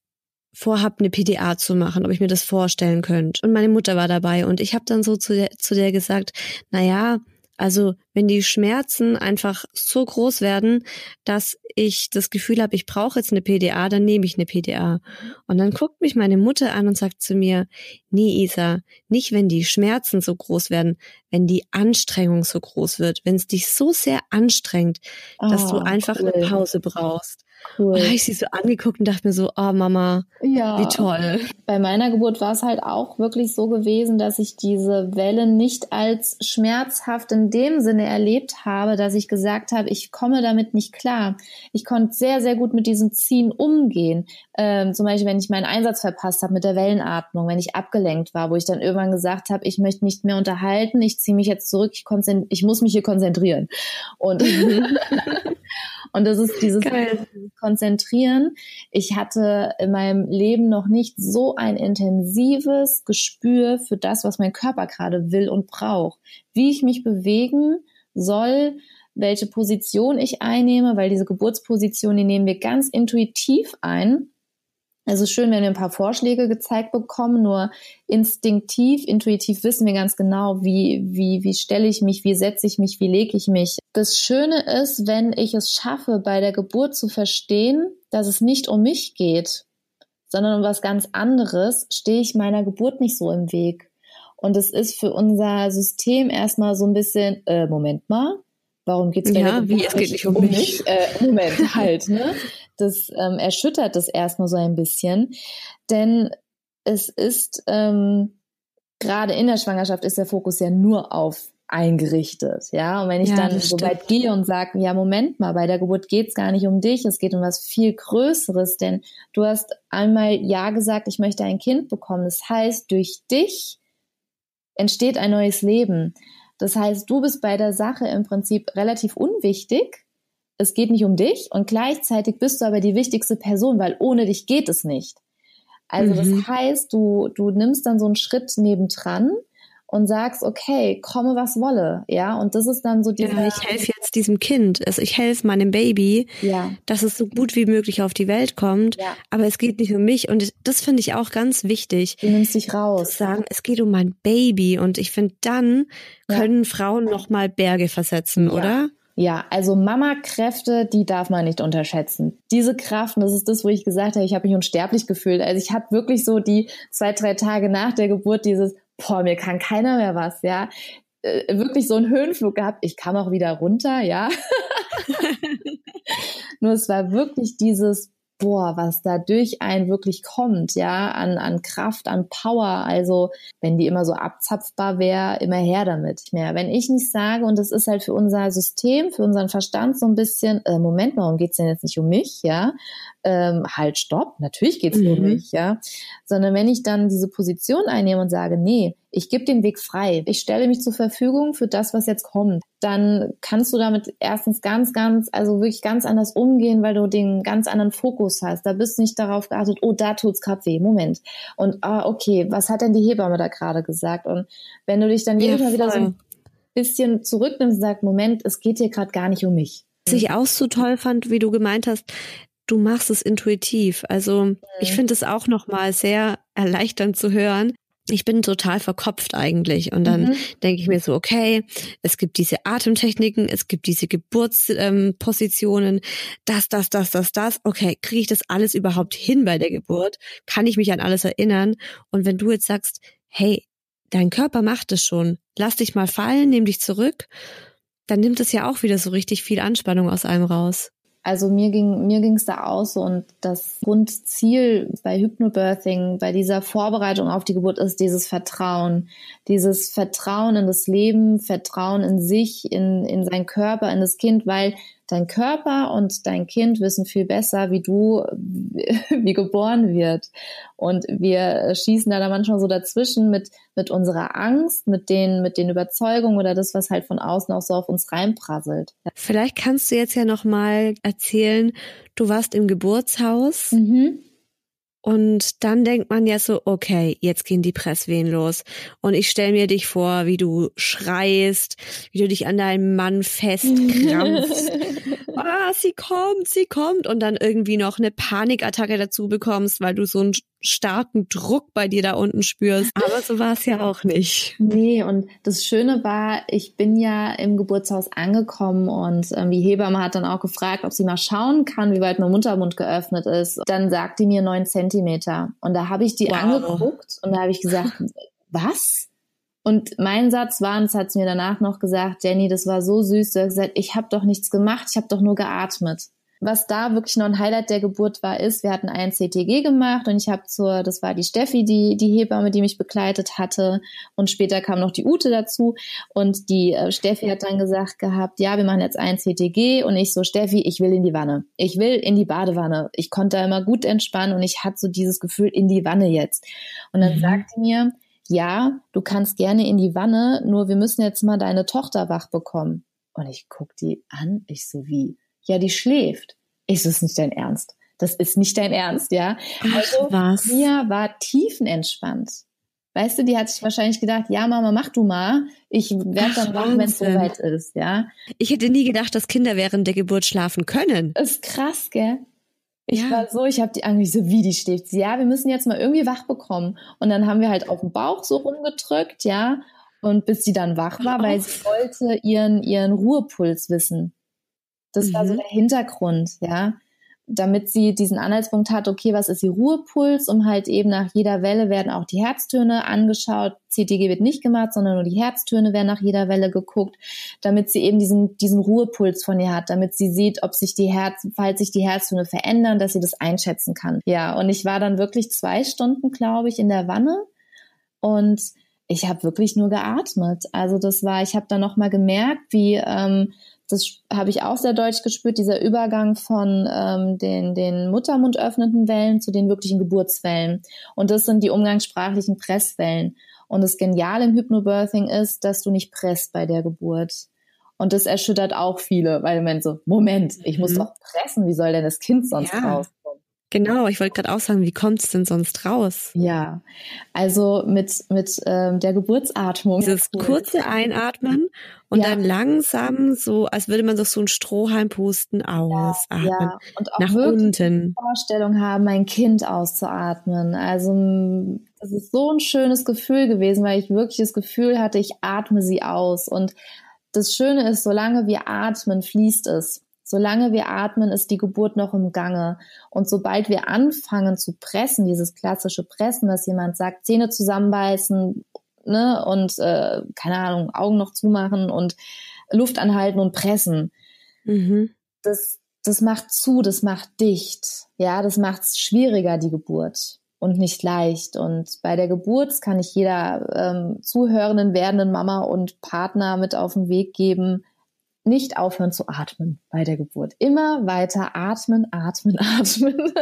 vorhab, eine PDA zu machen, ob ich mir das vorstellen könnte. Und meine Mutter war dabei und ich habe dann so zu der, zu der gesagt, na ja, also wenn die Schmerzen einfach so groß werden, dass ich das Gefühl habe, ich brauche jetzt eine PDA, dann nehme ich eine PDA. Und dann guckt mich meine Mutter an und sagt zu mir, nee Isa, nicht wenn die Schmerzen so groß werden, wenn die Anstrengung so groß wird, wenn es dich so sehr anstrengt, dass du ah, einfach cool. eine Pause brauchst. Cool. Da habe ich sie so angeguckt und dachte mir so, oh Mama, ja. wie toll. Bei meiner Geburt war es halt auch wirklich so gewesen, dass ich diese Welle nicht als schmerzhaft in dem Sinne erlebt habe, dass ich gesagt habe, ich komme damit nicht klar. Ich konnte sehr, sehr gut mit diesem Ziehen umgehen. Ähm, zum Beispiel, wenn ich meinen Einsatz verpasst habe mit der Wellenatmung, wenn ich abgelenkt war, wo ich dann irgendwann gesagt habe, ich möchte nicht mehr unterhalten, ich ziehe mich jetzt zurück, ich, ich muss mich hier konzentrieren. Und Und das ist dieses Geil. Konzentrieren. Ich hatte in meinem Leben noch nicht so ein intensives Gespür für das, was mein Körper gerade will und braucht. Wie ich mich bewegen soll, welche Position ich einnehme, weil diese Geburtsposition, die nehmen wir ganz intuitiv ein. Es ist schön, wenn wir ein paar Vorschläge gezeigt bekommen, nur instinktiv, intuitiv wissen wir ganz genau, wie, wie, wie stelle ich mich, wie setze ich mich, wie lege ich mich. Das Schöne ist, wenn ich es schaffe, bei der Geburt zu verstehen, dass es nicht um mich geht, sondern um was ganz anderes, stehe ich meiner Geburt nicht so im Weg. Und es ist für unser System erstmal so ein bisschen, äh, Moment mal, warum geht's bei ja, wie, es geht nicht um, um mich? mich? Äh, Moment, halt, ne? Das ähm, erschüttert das erstmal so ein bisschen, denn es ist ähm, gerade in der Schwangerschaft ist der Fokus ja nur auf eingerichtet, ja. Und wenn ich ja, dann so weit gehe und sage, ja, Moment mal, bei der Geburt geht's gar nicht um dich, es geht um was viel Größeres, denn du hast einmal ja gesagt, ich möchte ein Kind bekommen. Das heißt, durch dich entsteht ein neues Leben. Das heißt, du bist bei der Sache im Prinzip relativ unwichtig. Es geht nicht um dich und gleichzeitig bist du aber die wichtigste Person, weil ohne dich geht es nicht. Also mhm. das heißt, du, du nimmst dann so einen Schritt nebendran und sagst, okay, komme was wolle, ja, und das ist dann so diese. Ja, ich helfe jetzt diesem Kind, also ich helfe meinem Baby, ja. dass es so gut wie möglich auf die Welt kommt, ja. aber es geht nicht um mich und das finde ich auch ganz wichtig. Du nimmst dich raus. Zu sagen, es geht um mein Baby und ich finde, dann können. Frauen noch mal Berge versetzen, oder? Ja, also Mama-Kräfte, die darf man nicht unterschätzen. Diese Kraft, und das ist das, wo ich gesagt habe, ich habe mich unsterblich gefühlt. Also ich hatte wirklich so die zwei, drei Tage nach der Geburt dieses, boah, mir kann keiner mehr was, ja. Äh, wirklich so einen Höhenflug gehabt. Ich kam auch wieder runter, ja. Nur es war wirklich dieses, boah, was da durch einen wirklich kommt, ja, an, an Kraft, an Power. Also, wenn die immer so abzapfbar wäre, immer her damit. Mehr. Wenn ich nicht sage, und das ist halt für unser System, für unseren Verstand so ein bisschen, äh, Moment, warum geht's denn jetzt nicht um mich, ja? Ähm, halt, stopp, natürlich geht's mhm. um mich, ja. Sondern wenn ich dann diese Position einnehme und sage, nee, ich gebe den Weg frei, ich stelle mich zur Verfügung für das, was jetzt kommt, dann kannst du damit erstens ganz, ganz, also wirklich ganz anders umgehen, weil du den ganz anderen Fokus hast. Da bist du nicht darauf geachtet, oh, da tut's gerade weh, Moment. Und ah, okay, was hat denn die Hebamme da gerade gesagt? Und wenn du dich dann jedes Mal wieder so ein bisschen zurücknimmst und sagst, Moment, es geht hier gerade gar nicht um mich. Was ich auch so toll fand, wie du gemeint hast, du machst es intuitiv. Also mhm. ich finde es auch nochmal sehr erleichternd zu hören. Ich bin total verkopft eigentlich. Und dann mhm. denke ich mir so, okay, es gibt diese Atemtechniken, es gibt diese Geburtspositionen, ähm, das, das, das, das, das. Okay, kriege ich das alles überhaupt hin bei der Geburt? Kann ich mich an alles erinnern? Und wenn du jetzt sagst, hey, dein Körper macht es schon, lass dich mal fallen, nimm dich zurück, dann nimmt es ja auch wieder so richtig viel Anspannung aus einem raus. Also mir ging mir ging's da aus und das Grundziel bei Hypnobirthing, bei dieser Vorbereitung auf die Geburt ist dieses Vertrauen, dieses Vertrauen in das Leben, Vertrauen in sich, in in seinen Körper, in das Kind, weil dein Körper und dein Kind wissen viel besser, wie du, wie geboren wird. Und wir schießen da, da manchmal so dazwischen mit, mit unserer Angst, mit den, mit den Überzeugungen oder das, was halt von außen auch so auf uns reinprasselt. Vielleicht kannst du jetzt ja nochmal erzählen, du warst im Geburtshaus. Mhm. Und dann denkt man ja so, okay, jetzt gehen die Presswehen los. Und ich stelle mir dich vor, wie du schreist, wie du dich an deinem Mann festkrampfst. Ah, sie kommt, sie kommt. Und dann irgendwie noch eine Panikattacke dazu bekommst, weil du so einen starken Druck bei dir da unten spürst. Aber so war es ja auch nicht. Nee, und das Schöne war, ich bin ja im Geburtshaus angekommen und ähm, die Hebamme hat dann auch gefragt, ob sie mal schauen kann, wie weit mein Muttermund geöffnet ist. Dann sagt die mir neun Zentimeter. Und da habe ich die wow. angeguckt und da habe ich gesagt, was? Und mein Satz war, und das hat sie mir danach noch gesagt, Jenny, das war so süß, du hast gesagt, ich habe doch nichts gemacht, ich habe doch nur geatmet. was da wirklich noch ein Highlight der Geburt war, ist, wir hatten ein CTG gemacht und ich habe zur, das war die Steffi, die, die Hebamme, die mich begleitet hatte und später kam noch die Ute dazu und die äh, Steffi hat dann gesagt gehabt, ja, wir machen jetzt ein CTG und ich so, Steffi, ich will in die Wanne. Ich will in die Badewanne. Ich konnte da immer gut entspannen und ich hatte so dieses Gefühl, in die Wanne jetzt. Und dann mhm. sagte mir, ja, du kannst gerne in die Wanne, nur wir müssen jetzt mal deine Tochter wach bekommen. Und ich guck die an, ich so wie, ja, die schläft. Ist es nicht dein Ernst? Das ist nicht dein Ernst, ja? Ach, also, was? Mia war tiefenentspannt. Weißt du, die hat sich wahrscheinlich gedacht, ja, Mama, mach du mal. Ich werde dann wach, wenn es soweit ist, ja. Ich hätte nie gedacht, dass Kinder während der Geburt schlafen können. Ist krass, gell? Ich ja. war so, ich habe die Angst, so wie die schläft. Ja, wir müssen jetzt mal irgendwie wach bekommen. Und dann haben wir halt auf den Bauch so rumgedrückt, ja. Und bis sie dann wach war, weil sie wollte ihren, ihren Ruhepuls wissen. Das mhm. war so mhm. der Hintergrund, ja. Damit sie diesen Anhaltspunkt hat, okay, was ist ihr Ruhepuls? Um halt eben nach jeder Welle werden auch die Herztöne angeschaut. CTG wird nicht gemacht, sondern nur die Herztöne werden nach jeder Welle geguckt, damit sie eben diesen, diesen Ruhepuls von ihr hat, damit sie sieht, ob sich die Herz, falls sich die Herztöne verändern, dass sie das einschätzen kann. Ja, und ich war dann wirklich zwei Stunden, glaube ich, in der Wanne und ich habe wirklich nur geatmet. Also das war, ich habe dann noch mal gemerkt, wie ähm, das habe ich auch sehr deutlich gespürt, dieser Übergang von ähm, den, den Muttermund öffnenden Wellen zu den wirklichen Geburtswellen. Und das sind die umgangssprachlichen Presswellen. Und das Geniale im Hypnobirthing ist, dass du nicht presst bei der Geburt. Und das erschüttert auch viele, weil man so, Moment, ich muss mhm. doch pressen, wie soll denn das Kind sonst ja. raus? Genau, ich wollte gerade auch sagen, wie kommt es denn sonst raus? Ja, also mit, mit ähm, der Geburtsatmung. Dieses kurze Einatmen und ja. dann langsam so, als würde man so, so einen Strohhalm pusten, ausatmen. Ja, ja. Und auch nach unten. Vorstellung haben, mein Kind auszuatmen. Also das ist so ein schönes Gefühl gewesen, weil ich wirklich das Gefühl hatte, ich atme sie aus. Und das Schöne ist, solange wir atmen, fließt es. Solange wir atmen, ist die Geburt noch im Gange. Und sobald wir anfangen zu pressen, dieses klassische Pressen, dass jemand sagt, Zähne zusammenbeißen, ne, und äh, keine Ahnung, Augen noch zumachen und Luft anhalten und pressen. Mhm. Das, das macht zu, das macht dicht. Ja, das macht es schwieriger, die Geburt und nicht leicht. Und bei der Geburt kann ich jeder ähm, zuhörenden werdenden Mama und Partner mit auf den Weg geben, nicht aufhören zu atmen bei der Geburt. Immer weiter atmen, atmen, atmen.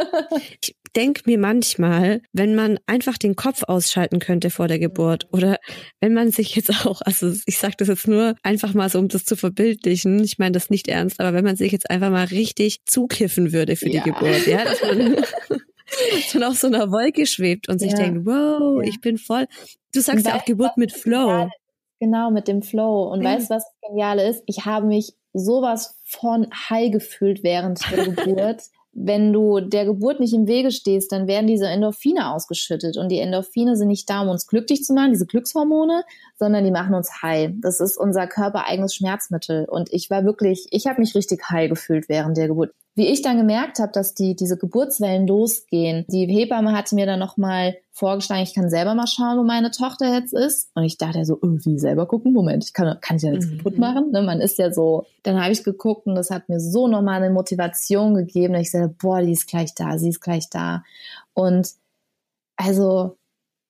ich denke mir manchmal, wenn man einfach den Kopf ausschalten könnte vor der Geburt oder wenn man sich jetzt auch, also ich sage das jetzt nur einfach mal so, um das zu verbildlichen, ich meine das nicht ernst, aber wenn man sich jetzt einfach mal richtig zukiffen würde für ja. die Geburt, ja, dass man dass man auf so einer Wolke schwebt und sich ja. denkt, wow, ja. ich bin voll. Du sagst ja auch Geburt mit Flow. Genau, mit dem Flow. Und mhm. weißt du, was das Geniale ist? Ich habe mich sowas von high gefühlt während der Geburt. Wenn du der Geburt nicht im Wege stehst, dann werden diese Endorphine ausgeschüttet. Und die Endorphine sind nicht da, um uns glücklich zu machen, diese Glückshormone, sondern die machen uns high. Das ist unser körpereigenes Schmerzmittel. Und ich war wirklich, ich habe mich richtig high gefühlt während der Geburt. Wie ich dann gemerkt habe, dass die diese Geburtswellen losgehen, die Hebamme hatte mir dann nochmal vorgeschlagen, ich kann selber mal schauen, wo meine Tochter jetzt ist. Und ich dachte so, irgendwie selber gucken, Moment, ich kann, kann ich ja nichts mhm. kaputt machen. Ne? Man ist ja so, dann habe ich geguckt und das hat mir so nochmal eine Motivation gegeben, dass ich sage, boah, die ist gleich da, sie ist gleich da. Und also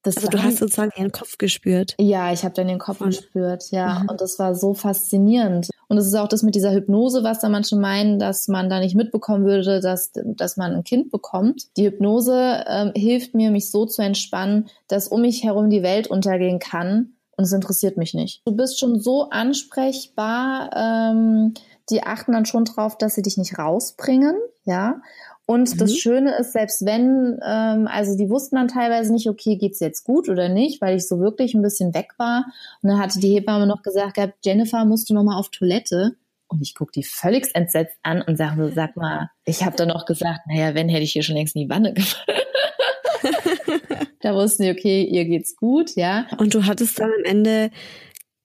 das also du hast sozusagen ihren Kopf gespürt. Ja, ich habe dann den Kopf und, gespürt, ja. Mhm. Und das war so faszinierend. Und es ist auch das mit dieser Hypnose, was da manche meinen, dass man da nicht mitbekommen würde, dass, dass man ein Kind bekommt. Die Hypnose ähm, hilft mir, mich so zu entspannen, dass um mich herum die Welt untergehen kann. Und es interessiert mich nicht. Du bist schon so ansprechbar. Ähm, die achten dann schon drauf, dass sie dich nicht rausbringen, ja. Und mhm. das Schöne ist, selbst wenn, ähm, also die wussten dann teilweise nicht, okay, geht's jetzt gut oder nicht, weil ich so wirklich ein bisschen weg war. Und dann hatte die Hebamme noch gesagt, Jennifer, musst du noch mal auf Toilette? Und ich gucke die völlig entsetzt an und sage so, sag mal, ich habe dann noch gesagt, naja, wenn hätte ich hier schon längst in die Wanne gefallen. da wussten die, okay, ihr geht's gut, ja. Und du hattest dann am Ende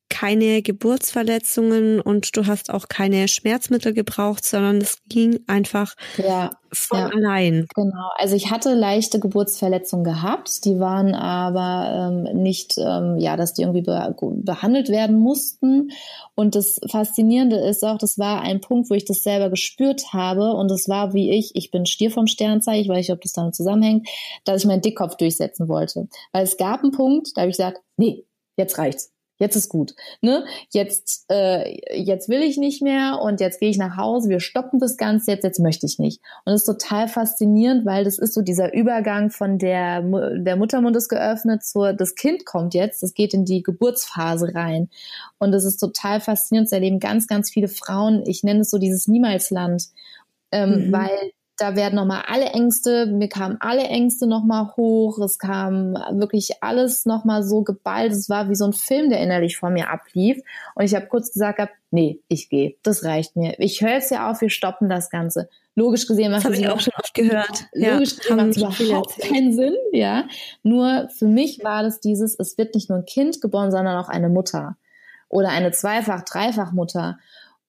keine Geburtsverletzungen und du hast auch keine Schmerzmittel gebraucht, sondern es ging einfach ja, von ja. allein. Genau. Also ich hatte leichte Geburtsverletzungen gehabt, die waren aber ähm, nicht, ähm, ja, dass die irgendwie be behandelt werden mussten. Und das Faszinierende ist auch, das war ein Punkt, wo ich das selber gespürt habe und das war wie ich, ich bin Stier vom Sternzeichen, ich weiß nicht, ob das damit zusammenhängt, dass ich meinen Dickkopf durchsetzen wollte. Weil es gab einen Punkt, da habe ich gesagt, nee, jetzt reicht's jetzt ist gut. Ne? Jetzt, äh, jetzt will ich nicht mehr und jetzt gehe ich nach Hause, wir stoppen das Ganze jetzt, jetzt möchte ich nicht. Und es ist total faszinierend, weil das ist so dieser Übergang von der, der Muttermund ist geöffnet zur, das Kind kommt jetzt, das geht in die Geburtsphase rein. Und es ist total faszinierend, es erleben ganz, ganz viele Frauen, ich nenne es so dieses Niemalsland, ähm, mhm. weil da werden nochmal alle Ängste, mir kamen alle Ängste nochmal hoch, es kam wirklich alles nochmal so geballt, es war wie so ein Film, der innerlich vor mir ablief und ich habe kurz gesagt, hab, nee, ich gehe, das reicht mir. Ich höre jetzt ja auf, wir stoppen das Ganze. Logisch gesehen macht das habe ich auch schon oft gehört. Logisch ja, gesehen macht es überhaupt keinen Sinn, ja. Nur für mich war das dieses, es wird nicht nur ein Kind geboren, sondern auch eine Mutter oder eine Zweifach-, Dreifach-Mutter.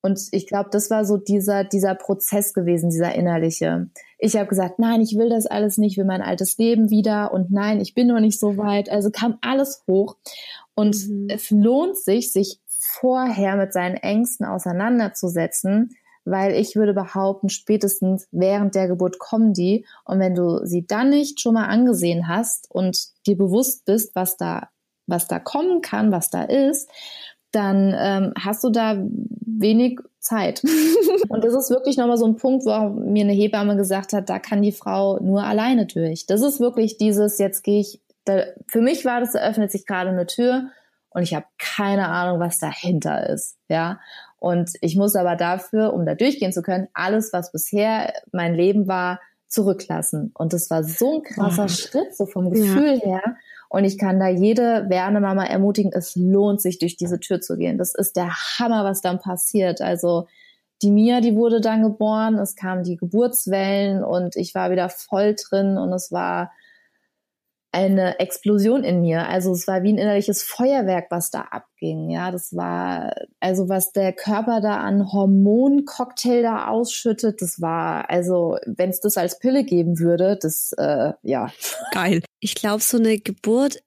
Und ich glaube, das war so dieser, dieser Prozess gewesen, dieser innerliche. Ich habe gesagt, nein, ich will das alles nicht, will mein altes Leben wieder und nein, ich bin noch nicht so weit. Also kam alles hoch. Und mhm. es lohnt sich, sich vorher mit seinen Ängsten auseinanderzusetzen, weil ich würde behaupten, spätestens während der Geburt kommen die. Und wenn du sie dann nicht schon mal angesehen hast und dir bewusst bist, was da, was da kommen kann, was da ist, dann ähm, hast du da wenig Zeit. und das ist wirklich nochmal so ein Punkt, wo mir eine Hebamme gesagt hat, da kann die Frau nur alleine durch. Das ist wirklich dieses, jetzt gehe ich, da, für mich war das, da öffnet sich gerade eine Tür und ich habe keine Ahnung, was dahinter ist. Ja. Und ich muss aber dafür, um da durchgehen zu können, alles, was bisher mein Leben war, zurücklassen. Und das war so ein krasser oh. Schritt, so vom Gefühl ja. her. Und ich kann da jede Werdende ermutigen, es lohnt sich, durch diese Tür zu gehen. Das ist der Hammer, was dann passiert. Also die Mia, die wurde dann geboren, es kamen die Geburtswellen und ich war wieder voll drin und es war eine Explosion in mir. Also es war wie ein innerliches Feuerwerk, was da abging. Ja, das war, also was der Körper da an Hormoncocktail da ausschüttet, das war, also wenn es das als Pille geben würde, das, äh, ja. Geil. Ich glaube, so eine Geburt,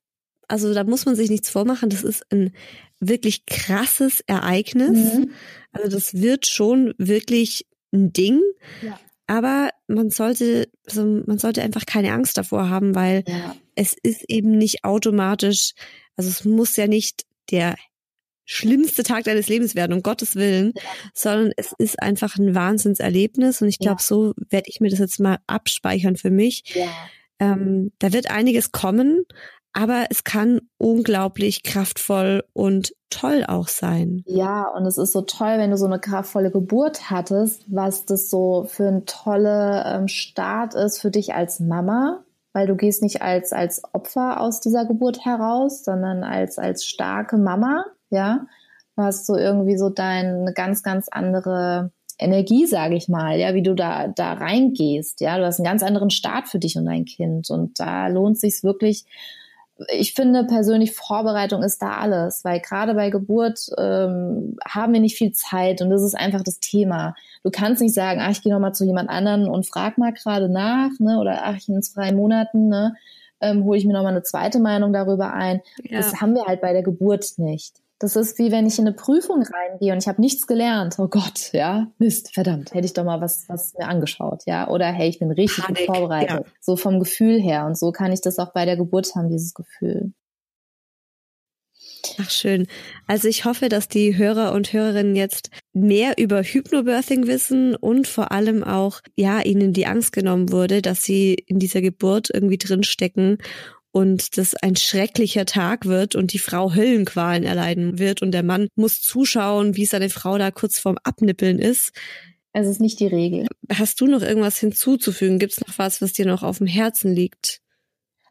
also da muss man sich nichts vormachen, das ist ein wirklich krasses Ereignis. Mhm. Also das wird schon wirklich ein Ding. Ja. Aber man sollte, also man sollte einfach keine Angst davor haben, weil ja. es ist eben nicht automatisch, also es muss ja nicht der schlimmste Tag deines Lebens werden, um Gottes Willen, ja. sondern es ist einfach ein Wahnsinnserlebnis und ich glaube, ja. so werde ich mir das jetzt mal abspeichern für mich. Ähm, da wird einiges kommen, aber es kann unglaublich kraftvoll und toll auch sein. Ja, und es ist so toll, wenn du so eine kraftvolle Geburt hattest, was das so für ein toller ähm, Start ist für dich als Mama, weil du gehst nicht als, als Opfer aus dieser Geburt heraus, sondern als, als starke Mama, ja. Du hast so irgendwie so deine ganz, ganz andere Energie, sage ich mal, ja, wie du da, da reingehst, ja. Du hast einen ganz anderen Start für dich und dein Kind und da lohnt sich wirklich, ich finde persönlich, Vorbereitung ist da alles, weil gerade bei Geburt ähm, haben wir nicht viel Zeit und das ist einfach das Thema. Du kannst nicht sagen, ach, ich gehe nochmal zu jemand anderen und frag mal gerade nach, ne? Oder ach, in zwei Monaten, ne, ähm, hole ich mir nochmal eine zweite Meinung darüber ein. Ja. Das haben wir halt bei der Geburt nicht. Das ist wie wenn ich in eine Prüfung reingehe und ich habe nichts gelernt. Oh Gott, ja, Mist, verdammt, hätte ich doch mal was, was mir angeschaut, ja. Oder hey, ich bin richtig Panik, gut vorbereitet. Ja. So vom Gefühl her. Und so kann ich das auch bei der Geburt haben, dieses Gefühl. Ach schön. Also ich hoffe, dass die Hörer und Hörerinnen jetzt mehr über Hypnobirthing wissen und vor allem auch, ja, ihnen die Angst genommen wurde, dass sie in dieser Geburt irgendwie drinstecken und das ein schrecklicher Tag wird und die Frau Höllenqualen erleiden wird und der Mann muss zuschauen, wie seine Frau da kurz vorm Abnippeln ist. Es ist nicht die Regel. Hast du noch irgendwas hinzuzufügen? Gibt es noch was, was dir noch auf dem Herzen liegt?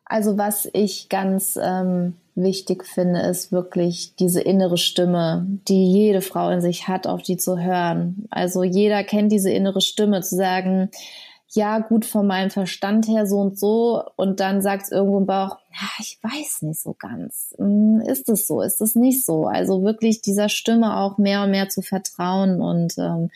Also was ich ganz ähm, wichtig finde, ist wirklich diese innere Stimme, die jede Frau in sich hat, auf die zu hören. Also jeder kennt diese innere Stimme, zu sagen, ja, gut von meinem Verstand her so und so und dann sagt es irgendwo im Bauch, ja, ich weiß nicht so ganz. Hm, ist es so? Ist es nicht so? Also wirklich dieser Stimme auch mehr und mehr zu vertrauen und ähm,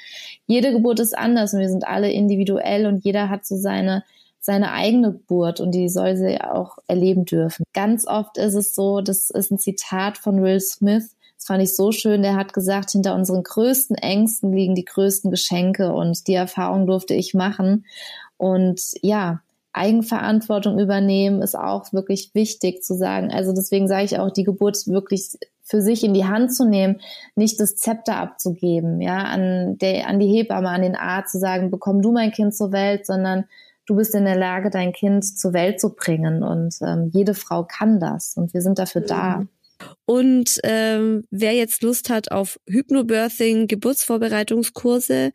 jede Geburt ist anders und wir sind alle individuell und jeder hat so seine seine eigene Geburt und die soll sie auch erleben dürfen. Ganz oft ist es so, das ist ein Zitat von Will Smith, das fand ich so schön, der hat gesagt, hinter unseren größten Ängsten liegen die größten Geschenke und die Erfahrung durfte ich machen. Und ja, Eigenverantwortung übernehmen ist auch wirklich wichtig zu sagen. Also deswegen sage ich auch, die Geburt wirklich für sich in die Hand zu nehmen, nicht das Zepter abzugeben, ja, an der, an die Hebamme, an den Arzt zu sagen, bekomm du mein Kind zur Welt, sondern du bist in der Lage, dein Kind zur Welt zu bringen und ähm, jede Frau kann das und wir sind dafür mhm. da. Und ähm, wer jetzt Lust hat auf Hypnobirthing, Geburtsvorbereitungskurse,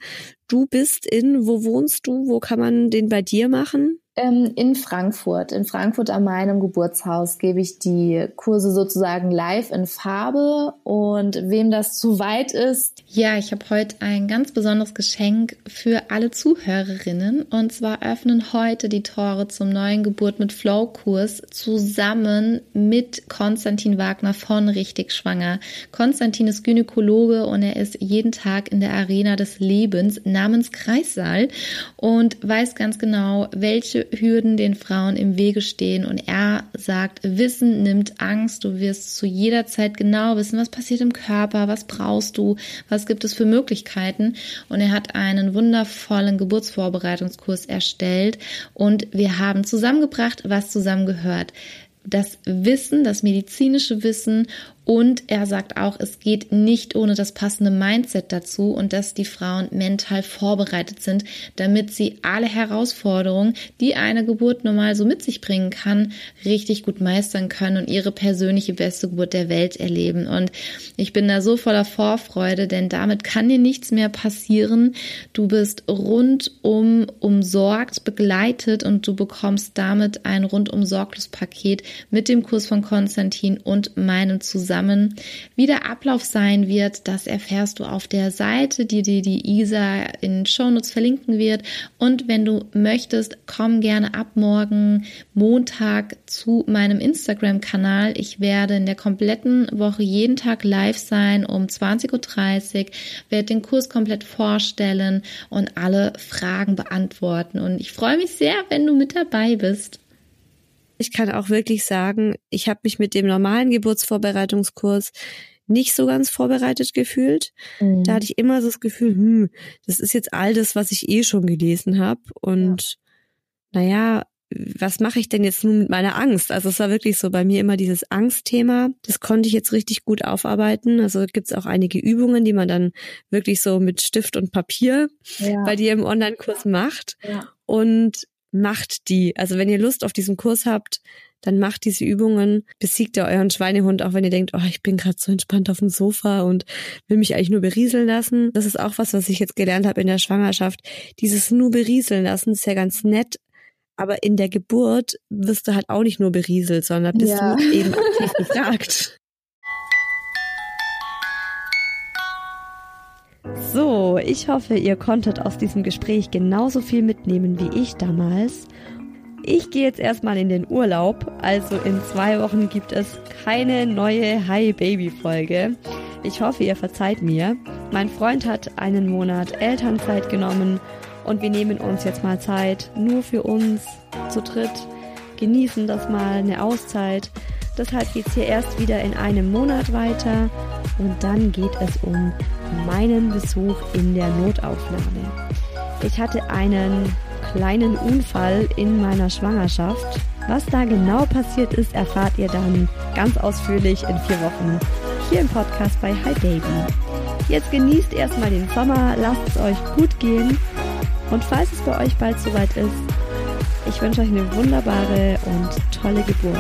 du bist in, wo wohnst du? Wo kann man den bei dir machen? Ähm, in Frankfurt. In Frankfurt an meinem Geburtshaus gebe ich die Kurse sozusagen live in Farbe. Und wem das zu weit ist. Ja, ich habe heute ein ganz besonderes Geschenk für alle Zuhörerinnen. Und zwar öffnen heute die Tore zum neuen Geburt mit Flow Kurs zusammen mit Konstantin Wagner von Richtig Schwanger. Konstantin ist Gynäkologe und er ist jeden Tag in der Arena des Lebens namens Kreissaal und weiß ganz genau, welche Hürden den Frauen im Wege stehen. Und er sagt, Wissen nimmt Angst. Du wirst zu jeder Zeit genau wissen, was passiert im Körper, was brauchst du, was gibt es für Möglichkeiten. Und er hat einen wundervollen Geburtsvorbereitungskurs erstellt. Und wir haben zusammengebracht, was zusammengehört das Wissen, das medizinische Wissen und er sagt auch, es geht nicht ohne das passende Mindset dazu und dass die Frauen mental vorbereitet sind, damit sie alle Herausforderungen, die eine Geburt normal so mit sich bringen kann, richtig gut meistern können und ihre persönliche beste Geburt der Welt erleben. Und ich bin da so voller Vorfreude, denn damit kann dir nichts mehr passieren. Du bist rundum umsorgt, begleitet und du bekommst damit ein rundum sorglos Paket mit dem Kurs von Konstantin und meinem zusammen zusammen. Wie der Ablauf sein wird, das erfährst du auf der Seite, die dir die Isa in Shownotes verlinken wird. Und wenn du möchtest, komm gerne ab morgen Montag zu meinem Instagram-Kanal. Ich werde in der kompletten Woche jeden Tag live sein um 20.30 Uhr, werde den Kurs komplett vorstellen und alle Fragen beantworten. Und ich freue mich sehr, wenn du mit dabei bist. Ich kann auch wirklich sagen, ich habe mich mit dem normalen Geburtsvorbereitungskurs nicht so ganz vorbereitet gefühlt. Mhm. Da hatte ich immer so das Gefühl, hm, das ist jetzt all das, was ich eh schon gelesen habe. Und ja. naja, was mache ich denn jetzt nun mit meiner Angst? Also es war wirklich so bei mir immer dieses Angstthema. Das konnte ich jetzt richtig gut aufarbeiten. Also gibt es auch einige Übungen, die man dann wirklich so mit Stift und Papier ja. bei dir im Online-Kurs macht. Ja. Und macht die. Also wenn ihr Lust auf diesen Kurs habt, dann macht diese Übungen, besiegt ihr euren Schweinehund, auch wenn ihr denkt, oh, ich bin gerade so entspannt auf dem Sofa und will mich eigentlich nur berieseln lassen. Das ist auch was, was ich jetzt gelernt habe in der Schwangerschaft. Dieses nur berieseln lassen ist ja ganz nett, aber in der Geburt wirst du halt auch nicht nur berieselt, sondern bist ja. du eben aktiv gefragt. So, ich hoffe, ihr konntet aus diesem Gespräch genauso viel mitnehmen wie ich damals. Ich gehe jetzt erstmal in den Urlaub, also in zwei Wochen gibt es keine neue Hi Baby Folge. Ich hoffe, ihr verzeiht mir. Mein Freund hat einen Monat Elternzeit genommen und wir nehmen uns jetzt mal Zeit nur für uns zu dritt, genießen das mal eine Auszeit. Deshalb geht's hier erst wieder in einem Monat weiter und dann geht es um meinen Besuch in der Notaufnahme. Ich hatte einen kleinen Unfall in meiner Schwangerschaft. Was da genau passiert ist, erfahrt ihr dann ganz ausführlich in vier Wochen hier im Podcast bei Hi Baby. Jetzt genießt erstmal den Sommer, lasst es euch gut gehen und falls es bei euch bald soweit ist, ich wünsche euch eine wunderbare und tolle Geburt.